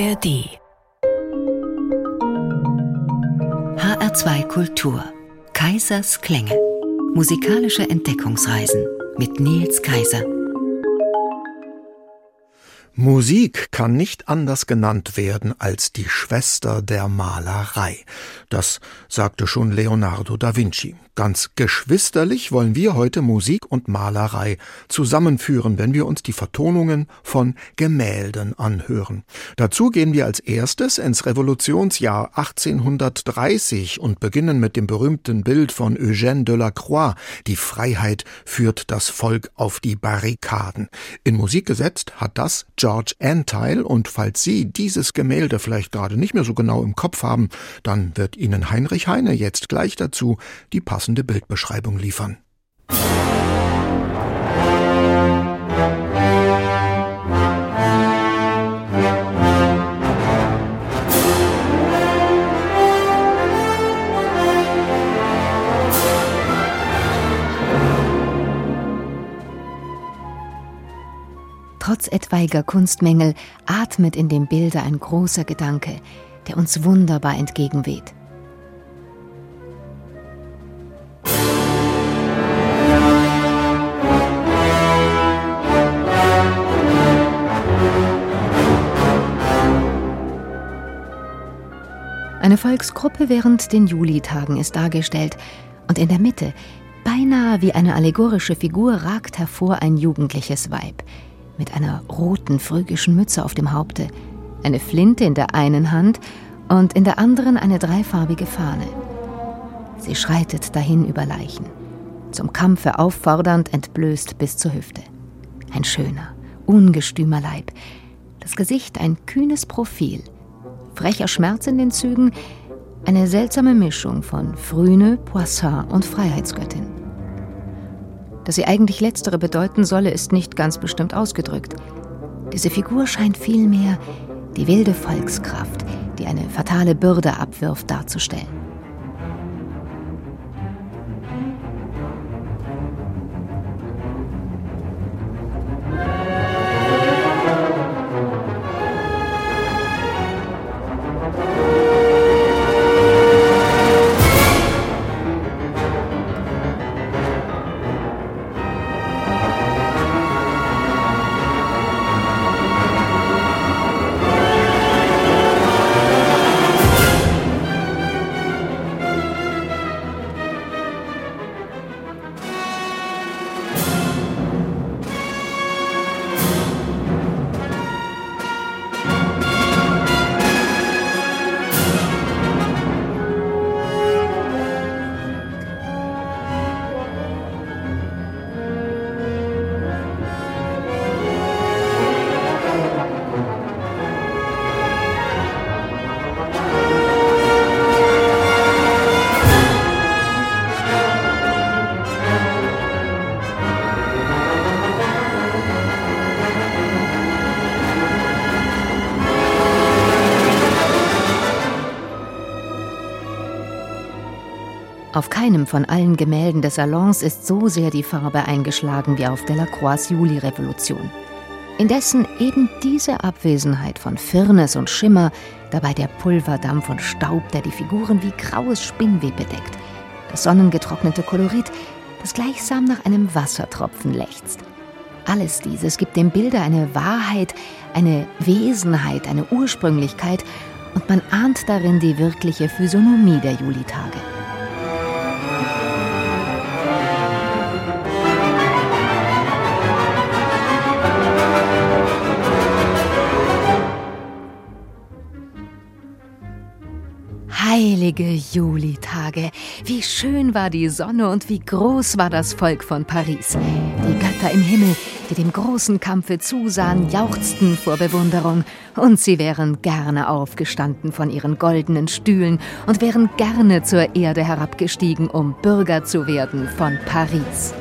ARD HR2 Kultur Kaisers Klänge Musikalische Entdeckungsreisen mit Nils Kaiser Musik kann nicht anders genannt werden als die Schwester der Malerei. Das sagte schon Leonardo da Vinci. Ganz geschwisterlich wollen wir heute Musik und Malerei zusammenführen, wenn wir uns die Vertonungen von Gemälden anhören. Dazu gehen wir als erstes ins Revolutionsjahr 1830 und beginnen mit dem berühmten Bild von Eugène Delacroix. Die Freiheit führt das Volk auf die Barrikaden. In Musik gesetzt hat das George Anteil und falls Sie dieses Gemälde vielleicht gerade nicht mehr so genau im Kopf haben, dann wird Ihnen Heinrich Heine jetzt gleich dazu die passende Bildbeschreibung liefern. Trotz etwaiger Kunstmängel atmet in dem Bilde ein großer Gedanke, der uns wunderbar entgegenweht. Eine Volksgruppe während den Julitagen ist dargestellt. Und in der Mitte, beinahe wie eine allegorische Figur, ragt hervor ein jugendliches Weib. Mit einer roten phrygischen Mütze auf dem Haupte, eine Flinte in der einen Hand und in der anderen eine dreifarbige Fahne. Sie schreitet dahin über Leichen, zum Kampfe auffordernd, entblößt bis zur Hüfte. Ein schöner, ungestümer Leib, das Gesicht ein kühnes Profil – frecher Schmerz in den Zügen, eine seltsame Mischung von Frühne, Poisson und Freiheitsgöttin. Dass sie eigentlich letztere bedeuten solle, ist nicht ganz bestimmt ausgedrückt. Diese Figur scheint vielmehr die wilde Volkskraft, die eine fatale Bürde abwirft, darzustellen. Auf keinem von allen Gemälden des Salons ist so sehr die Farbe eingeschlagen wie auf Delacroix Juli-Revolution. Indessen eben diese Abwesenheit von Firnis und Schimmer, dabei der Pulverdampf und Staub, der die Figuren wie graues Spinnweb bedeckt, das sonnengetrocknete Kolorit, das gleichsam nach einem Wassertropfen lechzt. Alles dieses gibt dem Bilde eine Wahrheit, eine Wesenheit, eine Ursprünglichkeit und man ahnt darin die wirkliche Physiognomie der Julitage. Heilige Julitage, wie schön war die Sonne und wie groß war das Volk von Paris. Die Götter im Himmel, die dem großen Kampfe zusahen, jauchzten vor Bewunderung, und sie wären gerne aufgestanden von ihren goldenen Stühlen und wären gerne zur Erde herabgestiegen, um Bürger zu werden von Paris.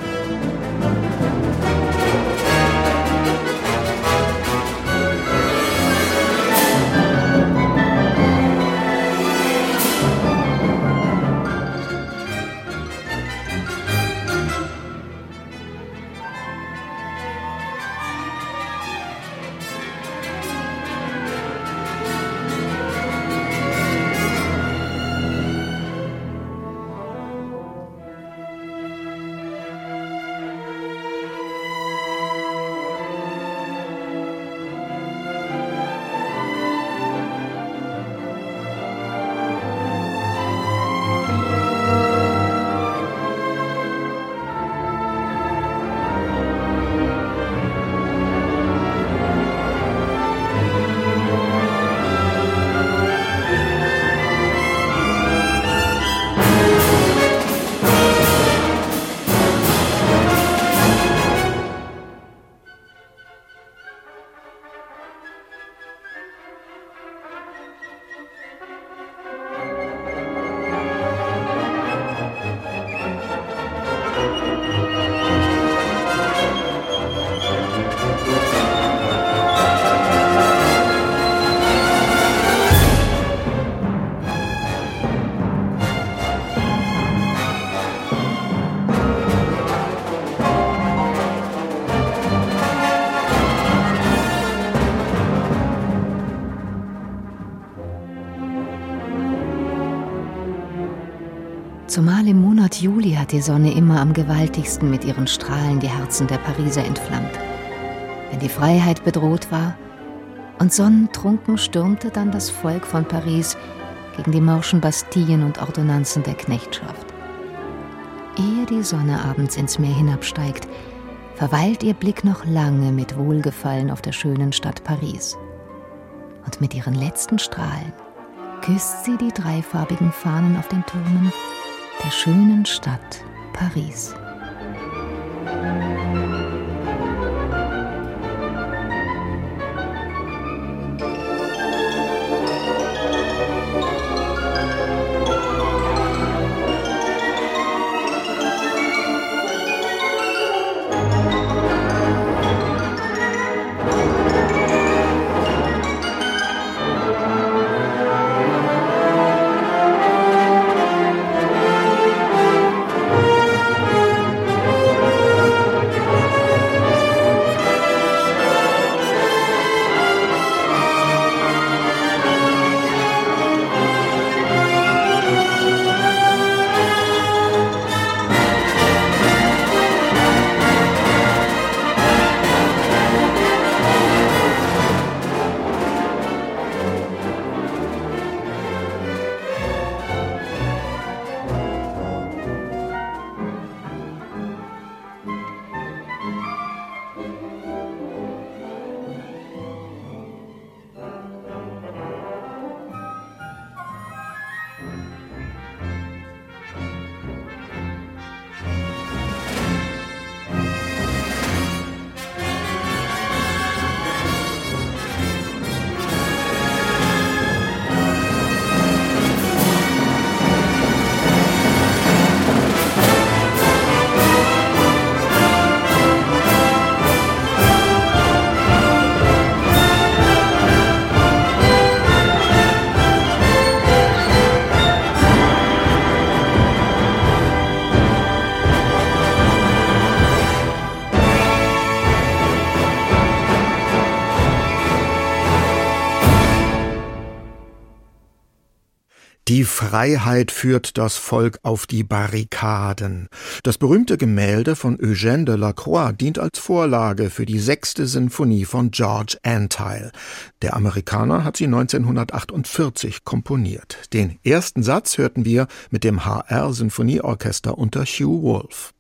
Hat die Sonne immer am gewaltigsten mit ihren Strahlen die Herzen der Pariser entflammt. Wenn die Freiheit bedroht war, und sonnentrunken stürmte dann das Volk von Paris gegen die morschen Bastillen und Ordonnanzen der Knechtschaft. Ehe die Sonne abends ins Meer hinabsteigt, verweilt ihr Blick noch lange mit Wohlgefallen auf der schönen Stadt Paris. Und mit ihren letzten Strahlen küsst sie die dreifarbigen Fahnen auf den Türmen der schönen Stadt Paris. Die Freiheit führt das Volk auf die Barrikaden. Das berühmte Gemälde von Eugène de la Croix dient als Vorlage für die sechste Sinfonie von George Antheil. Der Amerikaner hat sie 1948 komponiert. Den ersten Satz hörten wir mit dem HR Sinfonieorchester unter Hugh Wolf.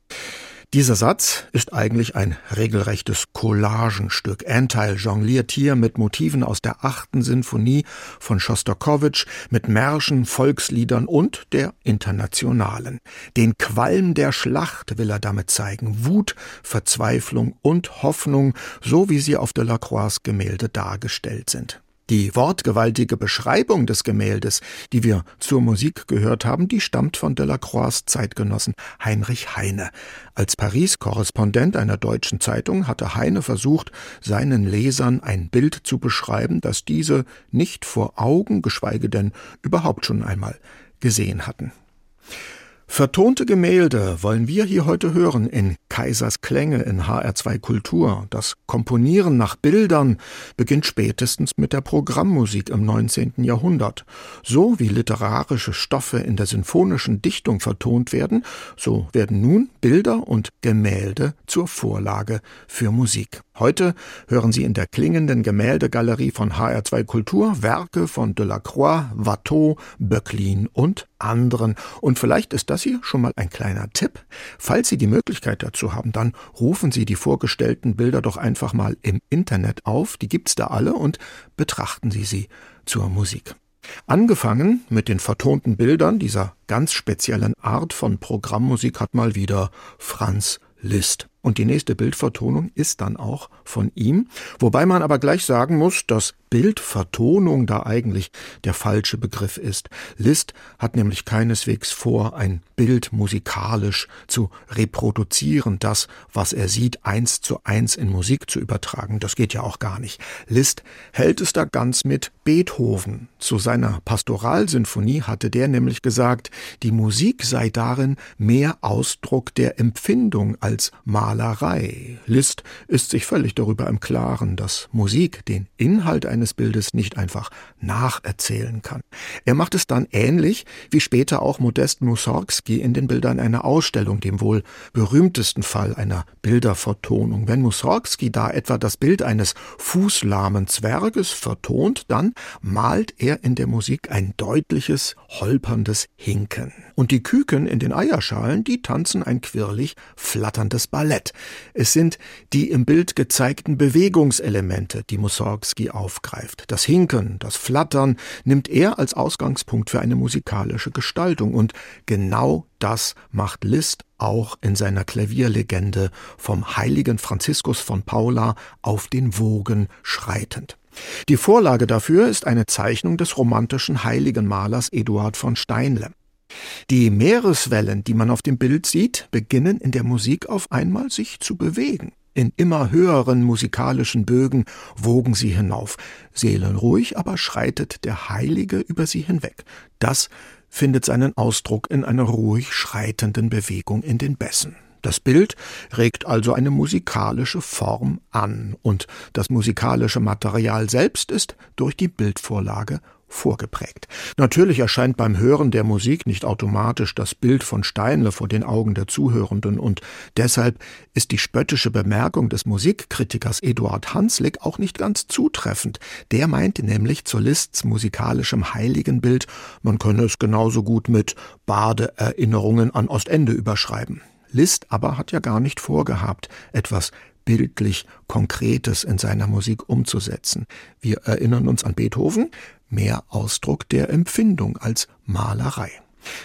Dieser Satz ist eigentlich ein regelrechtes Collagenstück. Anteil jongliert hier mit Motiven aus der achten Sinfonie von Schostakowitsch, mit Märschen, Volksliedern und der Internationalen. Den Qualm der Schlacht will er damit zeigen. Wut, Verzweiflung und Hoffnung, so wie sie auf Delacroix Gemälde dargestellt sind. Die wortgewaltige Beschreibung des Gemäldes, die wir zur Musik gehört haben, die stammt von Delacroix Zeitgenossen Heinrich Heine. Als Paris-Korrespondent einer deutschen Zeitung hatte Heine versucht, seinen Lesern ein Bild zu beschreiben, das diese nicht vor Augen, geschweige denn überhaupt schon einmal gesehen hatten. Vertonte Gemälde wollen wir hier heute hören in Kaisers Klänge in HR2 Kultur. Das Komponieren nach Bildern beginnt spätestens mit der Programmmusik im 19. Jahrhundert. So wie literarische Stoffe in der sinfonischen Dichtung vertont werden, so werden nun Bilder und Gemälde zur Vorlage für Musik. Heute hören Sie in der klingenden Gemäldegalerie von HR2 Kultur Werke von Delacroix, Watteau, Böcklin und anderen. Und vielleicht ist das hier schon mal ein kleiner Tipp. Falls Sie die Möglichkeit dazu haben, dann rufen Sie die vorgestellten Bilder doch einfach mal im Internet auf. Die gibt's da alle und betrachten Sie sie zur Musik. Angefangen mit den vertonten Bildern dieser ganz speziellen Art von Programmmusik hat mal wieder Franz Liszt. Und die nächste Bildvertonung ist dann auch von ihm, wobei man aber gleich sagen muss, dass Bildvertonung da eigentlich der falsche Begriff ist. Liszt hat nämlich keineswegs vor, ein Bild musikalisch zu reproduzieren, das, was er sieht, eins zu eins in Musik zu übertragen. Das geht ja auch gar nicht. Liszt hält es da ganz mit Beethoven. Zu seiner Pastoralsinfonie hatte der nämlich gesagt, die Musik sei darin mehr Ausdruck der Empfindung als Mal Malerei. Liszt ist sich völlig darüber im Klaren, dass Musik den Inhalt eines Bildes nicht einfach nacherzählen kann. Er macht es dann ähnlich wie später auch Modest Mussorgsky in den Bildern einer Ausstellung, dem wohl berühmtesten Fall einer Bildervertonung. Wenn Mussorgsky da etwa das Bild eines fußlahmen Zwerges vertont, dann malt er in der Musik ein deutliches, holperndes Hinken. Und die Küken in den Eierschalen, die tanzen ein quirlig flatterndes Ballett. Es sind die im Bild gezeigten Bewegungselemente, die Mussorgsky aufgreift. Das Hinken, das Flattern nimmt er als Ausgangspunkt für eine musikalische Gestaltung und genau das macht Liszt auch in seiner Klavierlegende vom heiligen Franziskus von Paula auf den Wogen schreitend. Die Vorlage dafür ist eine Zeichnung des romantischen Heiligenmalers Eduard von Steinle. Die Meereswellen, die man auf dem Bild sieht, beginnen in der Musik auf einmal sich zu bewegen. In immer höheren musikalischen Bögen wogen sie hinauf. Seelenruhig aber schreitet der Heilige über sie hinweg. Das findet seinen Ausdruck in einer ruhig schreitenden Bewegung in den Bässen. Das Bild regt also eine musikalische Form an, und das musikalische Material selbst ist durch die Bildvorlage vorgeprägt. Natürlich erscheint beim Hören der Musik nicht automatisch das Bild von Steinle vor den Augen der Zuhörenden und deshalb ist die spöttische Bemerkung des Musikkritikers Eduard Hanslick auch nicht ganz zutreffend. Der meinte nämlich zu Liszt's musikalischem Heiligenbild, man könne es genauso gut mit Badeerinnerungen an Ostende überschreiben. Liszt aber hat ja gar nicht vorgehabt, etwas bildlich Konkretes in seiner Musik umzusetzen. Wir erinnern uns an Beethoven, mehr Ausdruck der Empfindung als Malerei.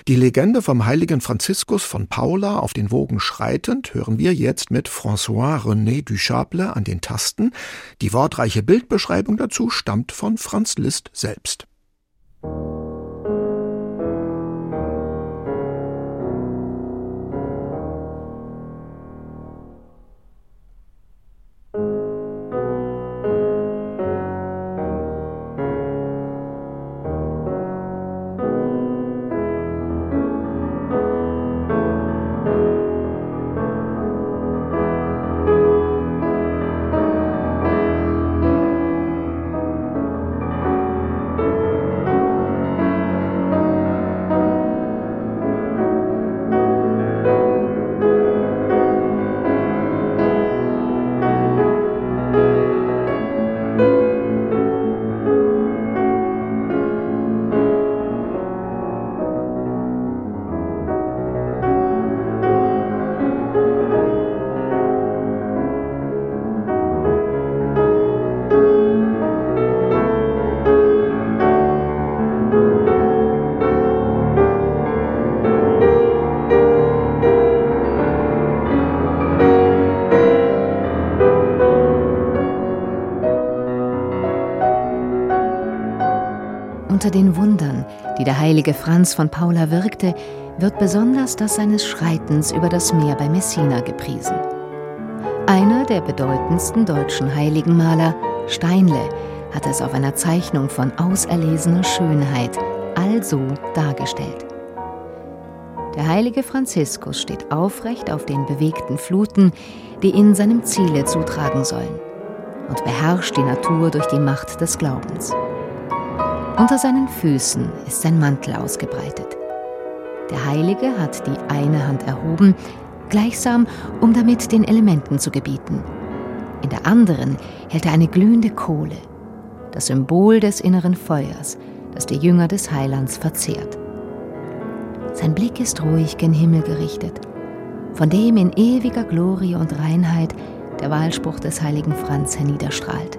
Die Legende vom heiligen Franziskus von Paula auf den Wogen schreitend hören wir jetzt mit François René Duchable an den Tasten. Die wortreiche Bildbeschreibung dazu stammt von Franz Liszt selbst. den heilige Franz von Paula wirkte, wird besonders das seines Schreitens über das Meer bei Messina gepriesen. Einer der bedeutendsten deutschen Heiligenmaler, Steinle, hat es auf einer Zeichnung von auserlesener Schönheit also dargestellt. Der heilige Franziskus steht aufrecht auf den bewegten Fluten, die ihn seinem Ziele zutragen sollen, und beherrscht die Natur durch die Macht des Glaubens. Unter seinen Füßen ist sein Mantel ausgebreitet. Der Heilige hat die eine Hand erhoben, gleichsam um damit den Elementen zu gebieten. In der anderen hält er eine glühende Kohle, das Symbol des inneren Feuers, das die Jünger des Heilands verzehrt. Sein Blick ist ruhig gen Himmel gerichtet, von dem in ewiger Glorie und Reinheit der Wahlspruch des heiligen Franz herniederstrahlt.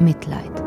Mitleid.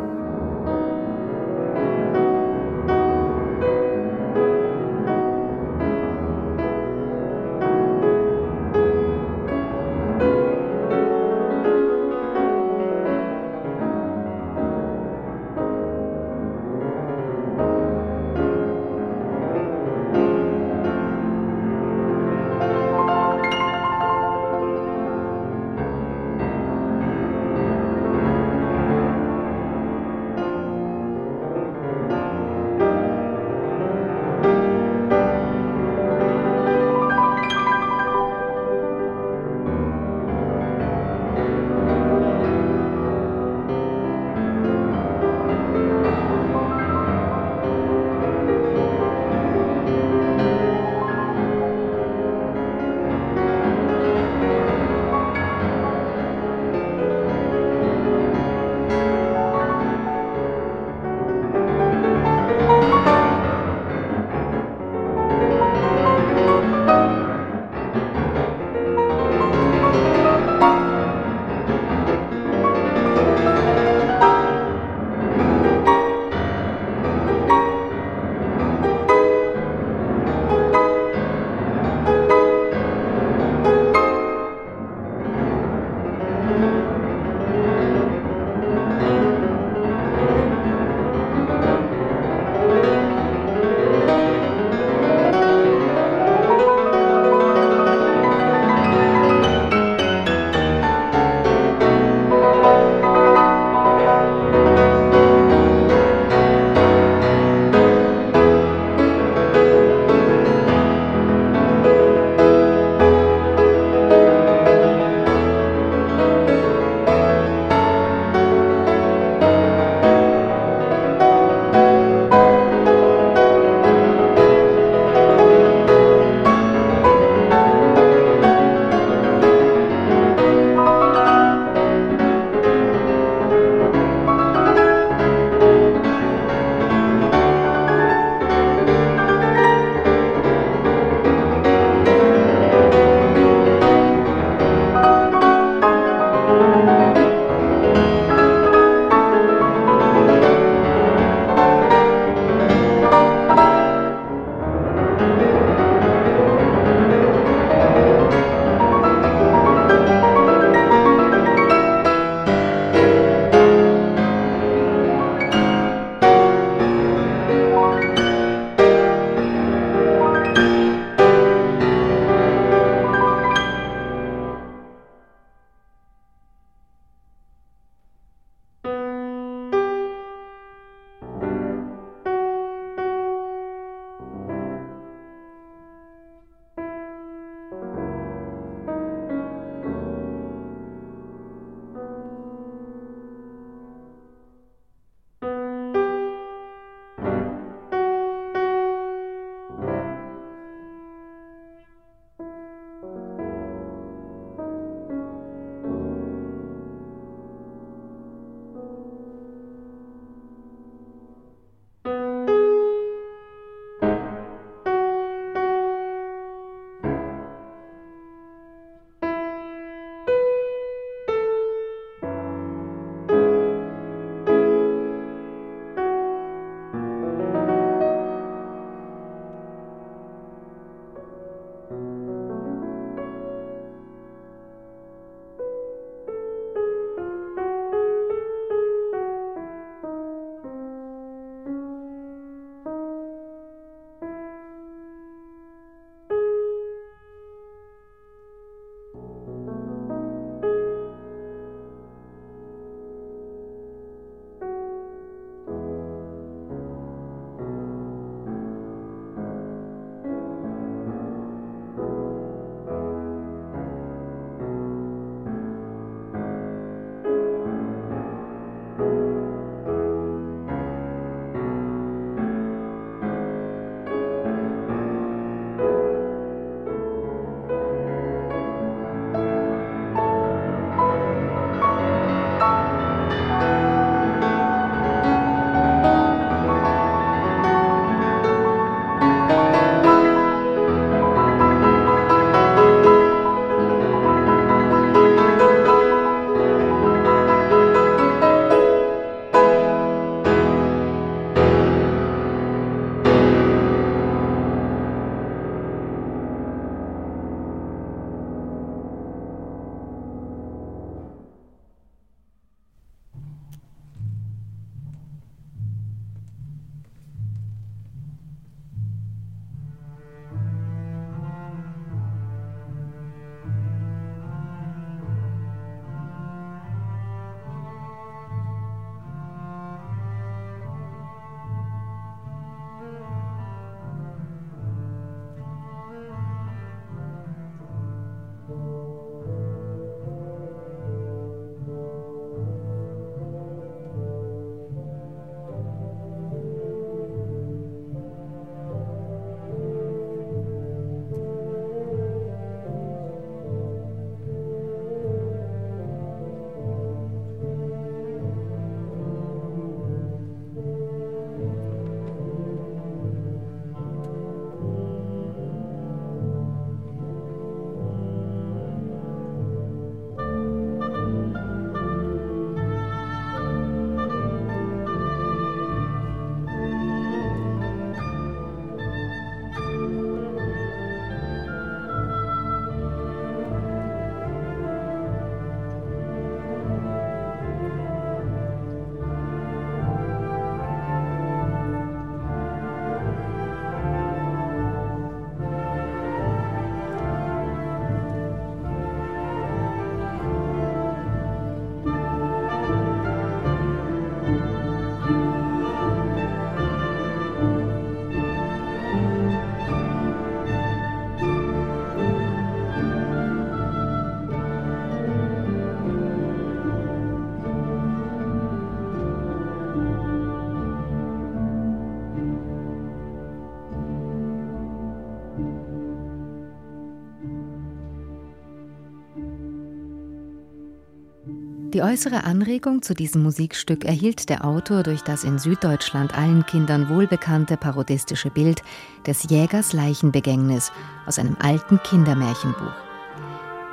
Die äußere Anregung zu diesem Musikstück erhielt der Autor durch das in Süddeutschland allen Kindern wohlbekannte parodistische Bild des Jägers Leichenbegängnis aus einem alten Kindermärchenbuch.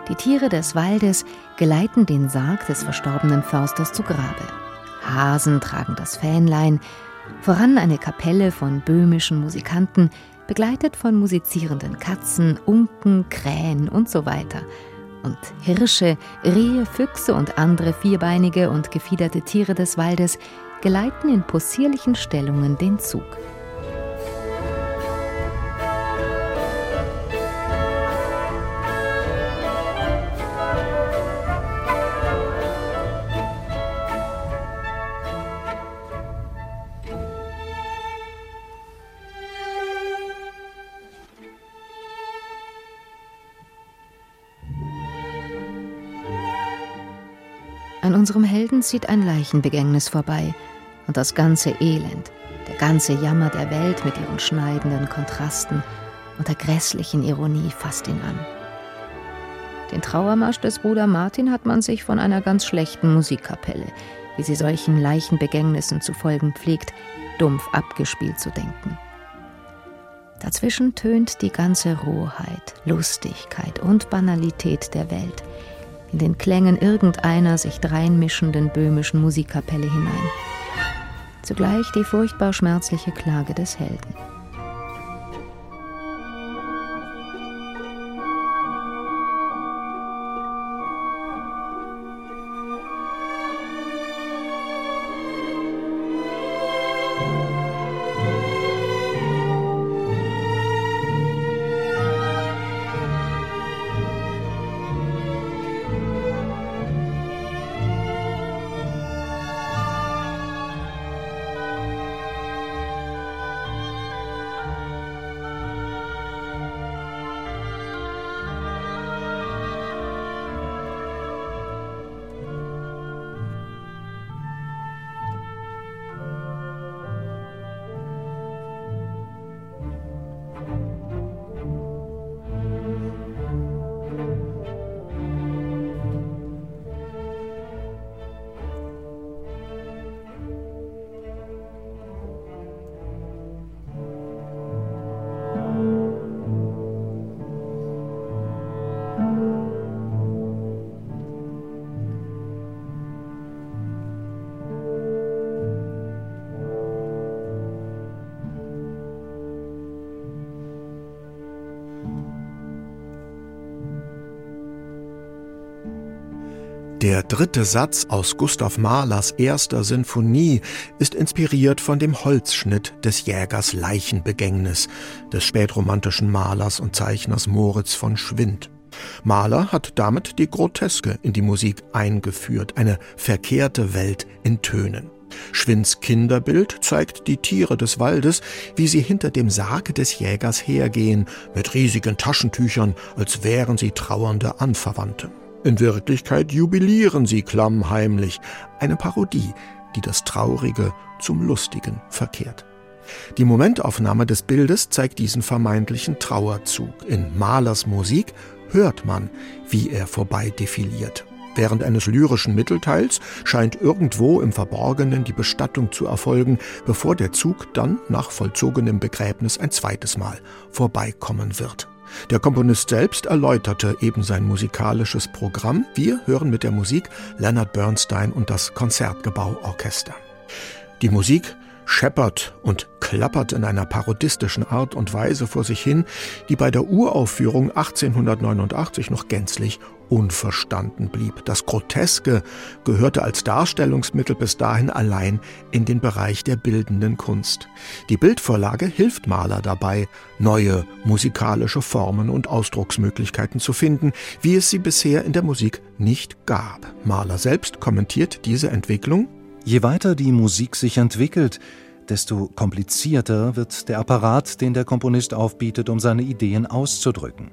Die Tiere des Waldes geleiten den Sarg des verstorbenen Försters zu Grabe. Hasen tragen das Fähnlein, voran eine Kapelle von böhmischen Musikanten, begleitet von musizierenden Katzen, Unken, Krähen und so weiter – und Hirsche, Rehe, Füchse und andere vierbeinige und gefiederte Tiere des Waldes geleiten in possierlichen Stellungen den Zug. Helden zieht ein Leichenbegängnis vorbei und das ganze Elend, der ganze Jammer der Welt mit ihren schneidenden Kontrasten und der grässlichen Ironie fasst ihn an. Den Trauermarsch des Bruder Martin hat man sich von einer ganz schlechten Musikkapelle, wie sie solchen Leichenbegängnissen zu folgen pflegt, dumpf abgespielt zu denken. Dazwischen tönt die ganze Rohheit, Lustigkeit und Banalität der Welt – in den Klängen irgendeiner sich dreinmischenden böhmischen Musikkapelle hinein. Zugleich die furchtbar schmerzliche Klage des Helden. Der dritte Satz aus Gustav Mahlers erster Sinfonie ist inspiriert von dem Holzschnitt des Jägers Leichenbegängnis des spätromantischen Malers und Zeichners Moritz von Schwind. Mahler hat damit die Groteske in die Musik eingeführt, eine verkehrte Welt in Tönen. Schwinds Kinderbild zeigt die Tiere des Waldes, wie sie hinter dem Sarg des Jägers hergehen, mit riesigen Taschentüchern, als wären sie trauernde Anverwandte. In Wirklichkeit jubilieren sie klammheimlich, eine Parodie, die das Traurige zum Lustigen verkehrt. Die Momentaufnahme des Bildes zeigt diesen vermeintlichen Trauerzug. In Malers Musik hört man, wie er vorbei defiliert. Während eines lyrischen Mittelteils scheint irgendwo im Verborgenen die Bestattung zu erfolgen, bevor der Zug dann nach vollzogenem Begräbnis ein zweites Mal vorbeikommen wird. Der Komponist selbst erläuterte eben sein musikalisches Programm. Wir hören mit der Musik Leonard Bernstein und das Konzertgebauorchester. Die Musik scheppert und klappert in einer parodistischen Art und Weise vor sich hin, die bei der Uraufführung 1889 noch gänzlich unverstanden blieb. Das Groteske gehörte als Darstellungsmittel bis dahin allein in den Bereich der bildenden Kunst. Die Bildvorlage hilft Maler dabei, neue musikalische Formen und Ausdrucksmöglichkeiten zu finden, wie es sie bisher in der Musik nicht gab. Maler selbst kommentiert diese Entwicklung Je weiter die Musik sich entwickelt, desto komplizierter wird der Apparat, den der Komponist aufbietet, um seine Ideen auszudrücken.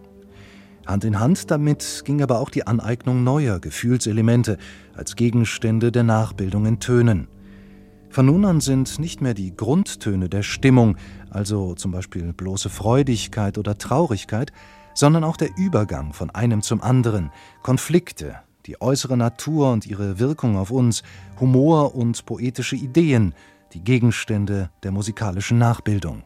Hand in Hand damit ging aber auch die Aneignung neuer Gefühlselemente als Gegenstände der Nachbildung in Tönen. Von nun an sind nicht mehr die Grundtöne der Stimmung, also zum Beispiel bloße Freudigkeit oder Traurigkeit, sondern auch der Übergang von einem zum anderen, Konflikte, die äußere Natur und ihre Wirkung auf uns, Humor und poetische Ideen, die Gegenstände der musikalischen Nachbildung.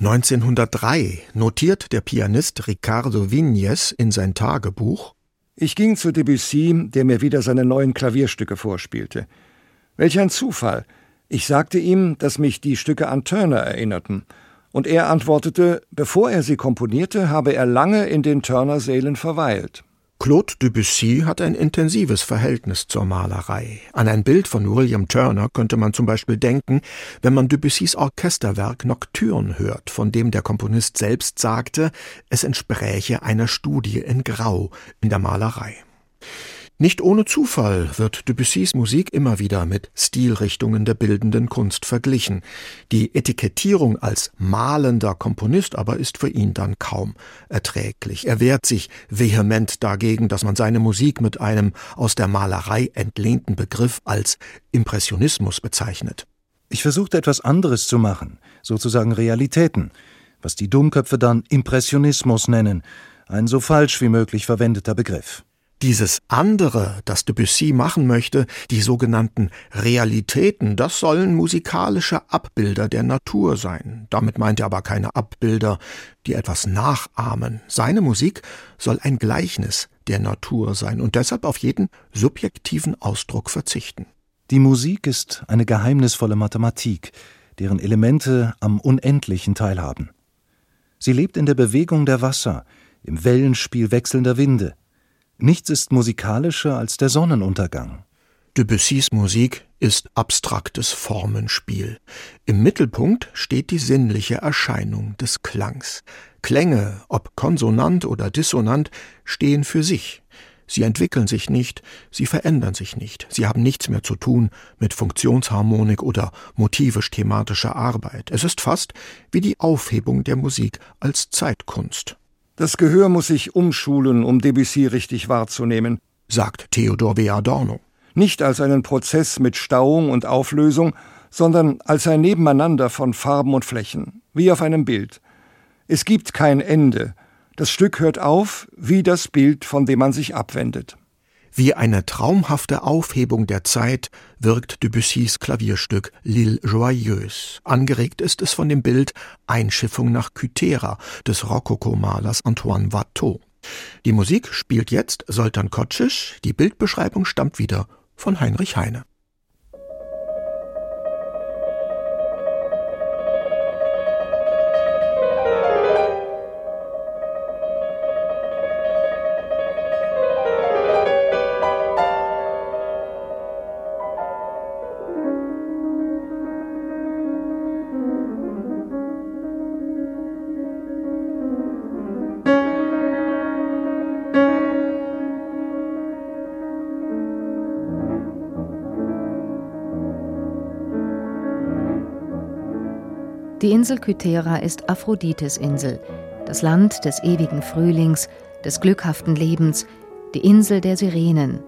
1903 notiert der Pianist Ricardo Vignes in sein Tagebuch Ich ging zu Debussy, der mir wieder seine neuen Klavierstücke vorspielte. Welch ein Zufall. Ich sagte ihm, dass mich die Stücke an Turner erinnerten, und er antwortete, bevor er sie komponierte, habe er lange in den Turner-Sälen verweilt. Claude Debussy hat ein intensives Verhältnis zur Malerei. An ein Bild von William Turner könnte man zum Beispiel denken, wenn man Debussys Orchesterwerk Nocturne hört, von dem der Komponist selbst sagte, es entspräche einer Studie in Grau in der Malerei. Nicht ohne Zufall wird Debussys Musik immer wieder mit Stilrichtungen der bildenden Kunst verglichen. Die Etikettierung als malender Komponist aber ist für ihn dann kaum erträglich. Er wehrt sich vehement dagegen, dass man seine Musik mit einem aus der Malerei entlehnten Begriff als Impressionismus bezeichnet. Ich versuchte etwas anderes zu machen, sozusagen Realitäten, was die Dummköpfe dann Impressionismus nennen, ein so falsch wie möglich verwendeter Begriff. Dieses andere, das Debussy machen möchte, die sogenannten Realitäten, das sollen musikalische Abbilder der Natur sein. Damit meint er aber keine Abbilder, die etwas nachahmen. Seine Musik soll ein Gleichnis der Natur sein und deshalb auf jeden subjektiven Ausdruck verzichten. Die Musik ist eine geheimnisvolle Mathematik, deren Elemente am Unendlichen teilhaben. Sie lebt in der Bewegung der Wasser, im Wellenspiel wechselnder Winde. Nichts ist musikalischer als der Sonnenuntergang. Debussys Musik ist abstraktes Formenspiel. Im Mittelpunkt steht die sinnliche Erscheinung des Klangs. Klänge, ob konsonant oder dissonant, stehen für sich. Sie entwickeln sich nicht, sie verändern sich nicht, sie haben nichts mehr zu tun mit Funktionsharmonik oder motivisch-thematischer Arbeit. Es ist fast wie die Aufhebung der Musik als Zeitkunst. Das Gehör muss sich umschulen, um Debussy richtig wahrzunehmen, sagt Theodor W. Adorno. Nicht als einen Prozess mit Stauung und Auflösung, sondern als ein Nebeneinander von Farben und Flächen, wie auf einem Bild. Es gibt kein Ende, das Stück hört auf wie das Bild, von dem man sich abwendet. Wie eine traumhafte Aufhebung der Zeit wirkt Debussys Klavierstück L'Île Joyeuse. Angeregt ist es von dem Bild Einschiffung nach Kythera des Rokokomalers Antoine Watteau. Die Musik spielt jetzt Soltan Kocic, die Bildbeschreibung stammt wieder von Heinrich Heine. Insel Kythera ist Aphrodites Insel, das Land des ewigen Frühlings, des glückhaften Lebens, die Insel der Sirenen.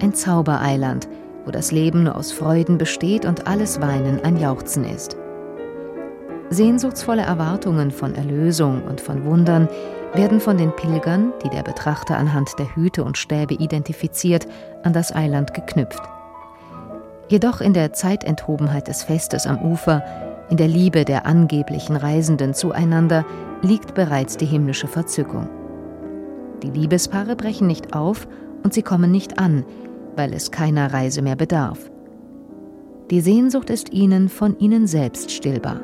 Ein Zaubereiland, wo das Leben nur aus Freuden besteht und alles Weinen ein Jauchzen ist. Sehnsuchtsvolle Erwartungen von Erlösung und von Wundern werden von den Pilgern, die der Betrachter anhand der Hüte und Stäbe identifiziert, an das Eiland geknüpft. Jedoch in der Zeitenthobenheit des Festes am Ufer in der Liebe der angeblichen Reisenden zueinander liegt bereits die himmlische Verzückung. Die Liebespaare brechen nicht auf und sie kommen nicht an, weil es keiner Reise mehr bedarf. Die Sehnsucht ist ihnen von ihnen selbst stillbar.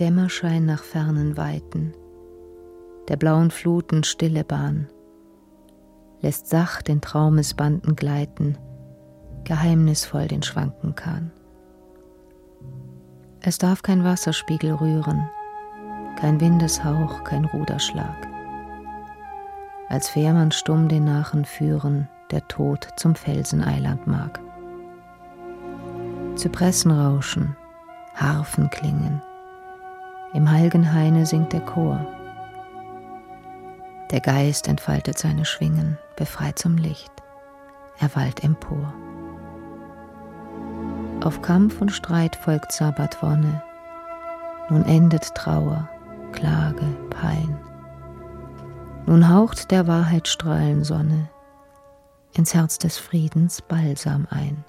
Dämmerschein nach fernen Weiten, der blauen Fluten stille Bahn, lässt sacht in Traumesbanden gleiten, geheimnisvoll den schwanken Kahn. Es darf kein Wasserspiegel rühren, kein Windeshauch, kein Ruderschlag. Als Fährmann stumm den Nachen führen, der Tod zum Felseneiland mag. Zypressen rauschen, Harfen klingen, im heilgen Haine singt der Chor. Der Geist entfaltet seine Schwingen, befreit zum Licht, er wallt empor. Auf Kampf und Streit folgt Sabbatwonne, nun endet Trauer, Klage, Pein. Nun haucht der Wahrheit Strahlensonne ins Herz des Friedens Balsam ein.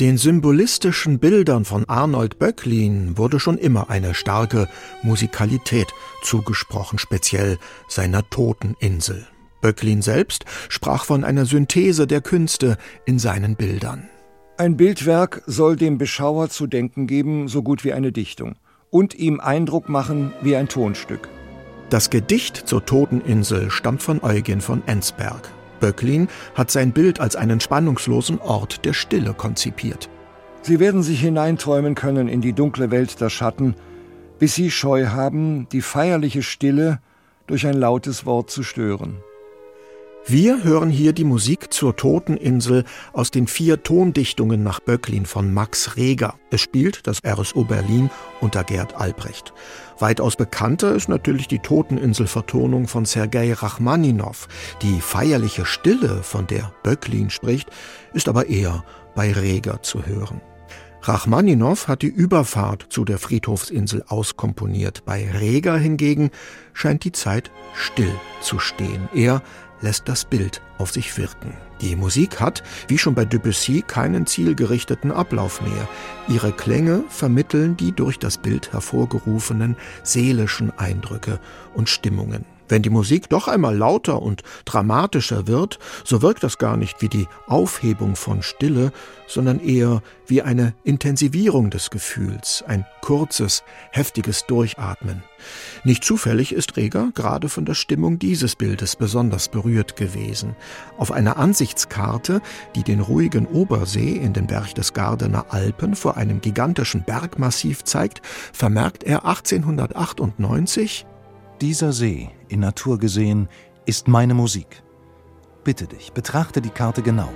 Den symbolistischen Bildern von Arnold Böcklin wurde schon immer eine starke Musikalität zugesprochen, speziell seiner Toteninsel. Böcklin selbst sprach von einer Synthese der Künste in seinen Bildern. Ein Bildwerk soll dem Beschauer zu denken geben, so gut wie eine Dichtung, und ihm Eindruck machen wie ein Tonstück. Das Gedicht zur Toteninsel stammt von Eugen von Ensberg. Böcklin hat sein Bild als einen spannungslosen Ort der Stille konzipiert. Sie werden sich hineinträumen können in die dunkle Welt der Schatten, bis sie Scheu haben, die feierliche Stille durch ein lautes Wort zu stören. Wir hören hier die Musik zur Toteninsel aus den vier Tondichtungen nach Böcklin von Max Reger. Es spielt das RSO Berlin unter Gerd Albrecht. Weitaus bekannter ist natürlich die Toteninsel-Vertonung von Sergei Rachmaninow. Die feierliche Stille, von der Böcklin spricht, ist aber eher bei Reger zu hören. Rachmaninow hat die Überfahrt zu der Friedhofsinsel auskomponiert. Bei Reger hingegen scheint die Zeit still zu stehen. Er lässt das Bild auf sich wirken. Die Musik hat, wie schon bei Debussy, keinen zielgerichteten Ablauf mehr. Ihre Klänge vermitteln die durch das Bild hervorgerufenen seelischen Eindrücke und Stimmungen. Wenn die Musik doch einmal lauter und dramatischer wird, so wirkt das gar nicht wie die Aufhebung von Stille, sondern eher wie eine Intensivierung des Gefühls, ein kurzes, heftiges Durchatmen. Nicht zufällig ist Reger gerade von der Stimmung dieses Bildes besonders berührt gewesen. Auf einer Ansichtskarte, die den ruhigen Obersee in den Berchtesgadener Alpen vor einem gigantischen Bergmassiv zeigt, vermerkt er 1898 dieser See, in Natur gesehen, ist meine Musik. Bitte dich, betrachte die Karte genau.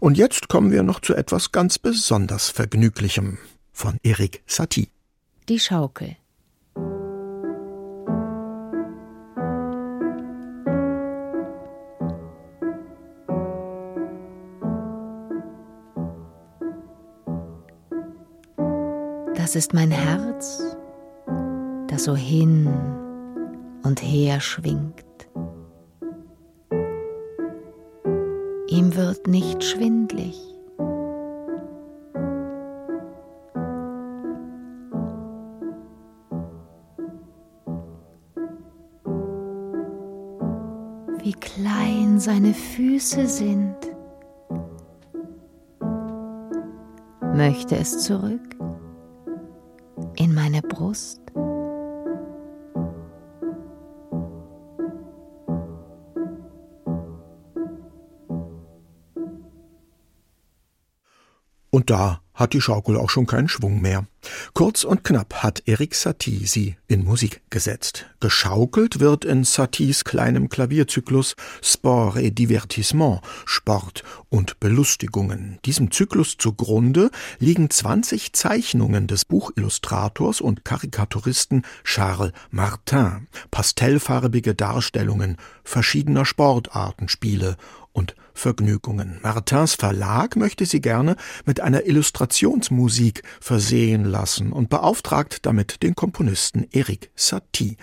Und jetzt kommen wir noch zu etwas ganz besonders Vergnüglichem von Erik Satie. Die Schaukel. Das ist mein Herz, das so hin und her schwingt. Ihm wird nicht schwindlig. Wie klein seine Füße sind. Möchte es zurück in meine Brust? Da hat die Schaukel auch schon keinen Schwung mehr. Kurz und knapp hat Erik Satie sie in Musik gesetzt. Geschaukelt wird in Saties kleinem Klavierzyklus Sport et Divertissement, Sport und Belustigungen. Diesem Zyklus zugrunde liegen 20 Zeichnungen des Buchillustrators und Karikaturisten Charles Martin, pastellfarbige Darstellungen verschiedener Sportartenspiele und Vergnügungen. Martins Verlag möchte sie gerne mit einer Illustrationsmusik versehen lassen und beauftragt damit den Komponisten Eric Satie.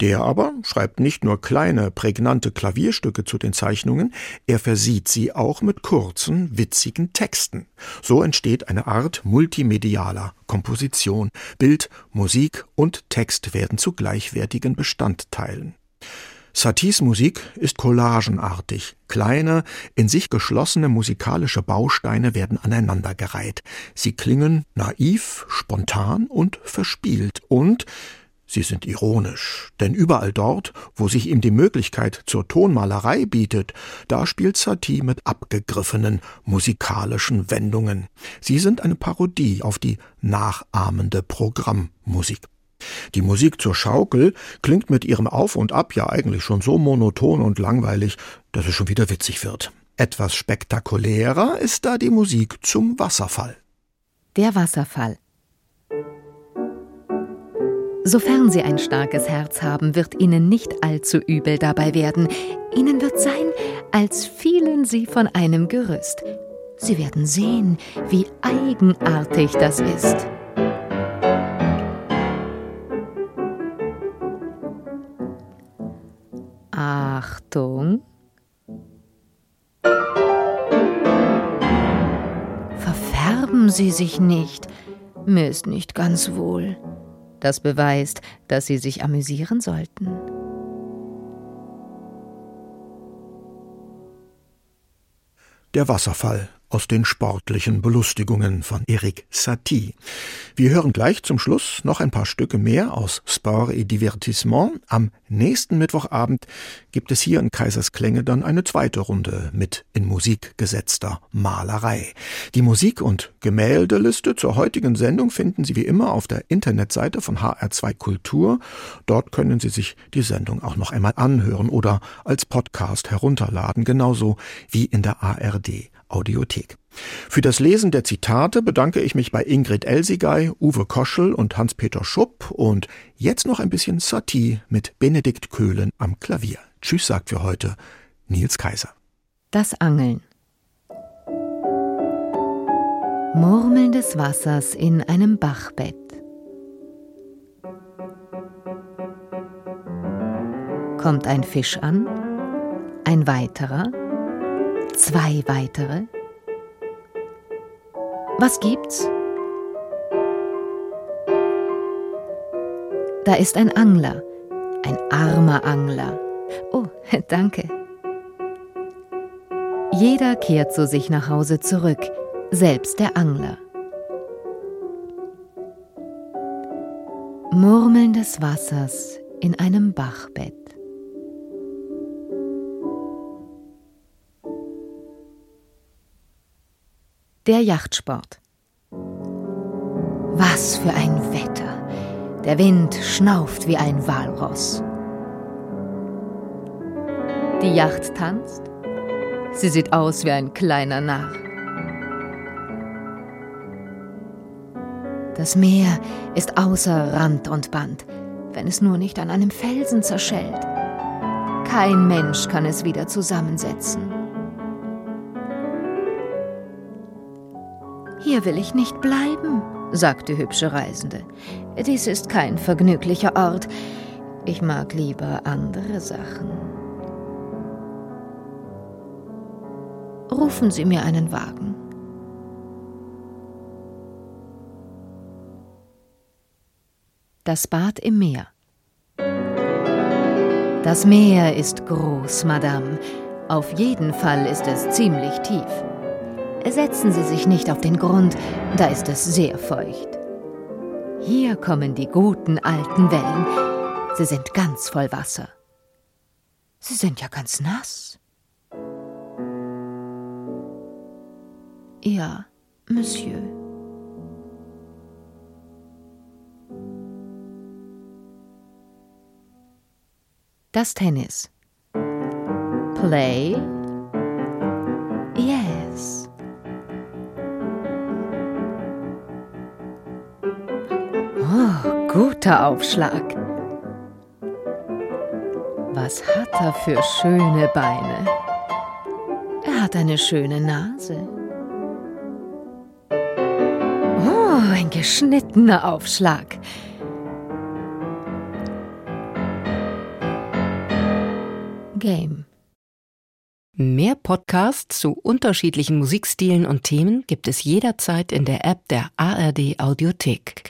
Der aber schreibt nicht nur kleine, prägnante Klavierstücke zu den Zeichnungen, er versieht sie auch mit kurzen, witzigen Texten. So entsteht eine Art multimedialer Komposition. Bild, Musik und Text werden zu gleichwertigen Bestandteilen. Saties Musik ist collagenartig. Kleine, in sich geschlossene musikalische Bausteine werden aneinandergereiht. Sie klingen naiv, spontan und verspielt und Sie sind ironisch, denn überall dort, wo sich ihm die Möglichkeit zur Tonmalerei bietet, da spielt Satie mit abgegriffenen musikalischen Wendungen. Sie sind eine Parodie auf die nachahmende Programmmusik. Die Musik zur Schaukel klingt mit ihrem Auf und Ab ja eigentlich schon so monoton und langweilig, dass es schon wieder witzig wird. Etwas spektakulärer ist da die Musik zum Wasserfall. Der Wasserfall. Sofern Sie ein starkes Herz haben, wird Ihnen nicht allzu übel dabei werden. Ihnen wird sein, als fielen Sie von einem Gerüst. Sie werden sehen, wie eigenartig das ist. Achtung. Verfärben Sie sich nicht. Mir ist nicht ganz wohl. Das beweist, dass Sie sich amüsieren sollten. Der Wasserfall aus den sportlichen Belustigungen von Erik Satie. Wir hören gleich zum Schluss noch ein paar Stücke mehr aus Sport et Divertissement. Am nächsten Mittwochabend gibt es hier in Kaisersklänge dann eine zweite Runde mit in Musik gesetzter Malerei. Die Musik- und Gemäldeliste zur heutigen Sendung finden Sie wie immer auf der Internetseite von HR2 Kultur. Dort können Sie sich die Sendung auch noch einmal anhören oder als Podcast herunterladen, genauso wie in der ARD Audiothek. Für das Lesen der Zitate bedanke ich mich bei Ingrid Elsigay, Uwe Koschel und Hans-Peter Schupp und jetzt noch ein bisschen Satie mit Benedikt Köhlen am Klavier. Tschüss sagt für heute Nils Kaiser. Das Angeln. Murmeln des Wassers in einem Bachbett. Kommt ein Fisch an, ein weiterer, Zwei weitere. Was gibt's? Da ist ein Angler, ein armer Angler. Oh, danke. Jeder kehrt zu sich nach Hause zurück, selbst der Angler. Murmeln des Wassers in einem Bachbett. Der Yachtsport. Was für ein Wetter. Der Wind schnauft wie ein Walross. Die Yacht tanzt. Sie sieht aus wie ein kleiner Narr. Das Meer ist außer Rand und Band, wenn es nur nicht an einem Felsen zerschellt. Kein Mensch kann es wieder zusammensetzen. Hier will ich nicht bleiben, sagte hübsche Reisende. Dies ist kein vergnüglicher Ort. Ich mag lieber andere Sachen. Rufen Sie mir einen Wagen. Das Bad im Meer. Das Meer ist groß, Madame. Auf jeden Fall ist es ziemlich tief. Setzen Sie sich nicht auf den Grund, da ist es sehr feucht. Hier kommen die guten alten Wellen. Sie sind ganz voll Wasser. Sie sind ja ganz nass. Ja, Monsieur. Das Tennis. Play. Oh, guter Aufschlag. Was hat er für schöne Beine? Er hat eine schöne Nase. Oh, ein geschnittener Aufschlag. Game. Mehr Podcasts zu unterschiedlichen Musikstilen und Themen gibt es jederzeit in der App der ARD Audiothek.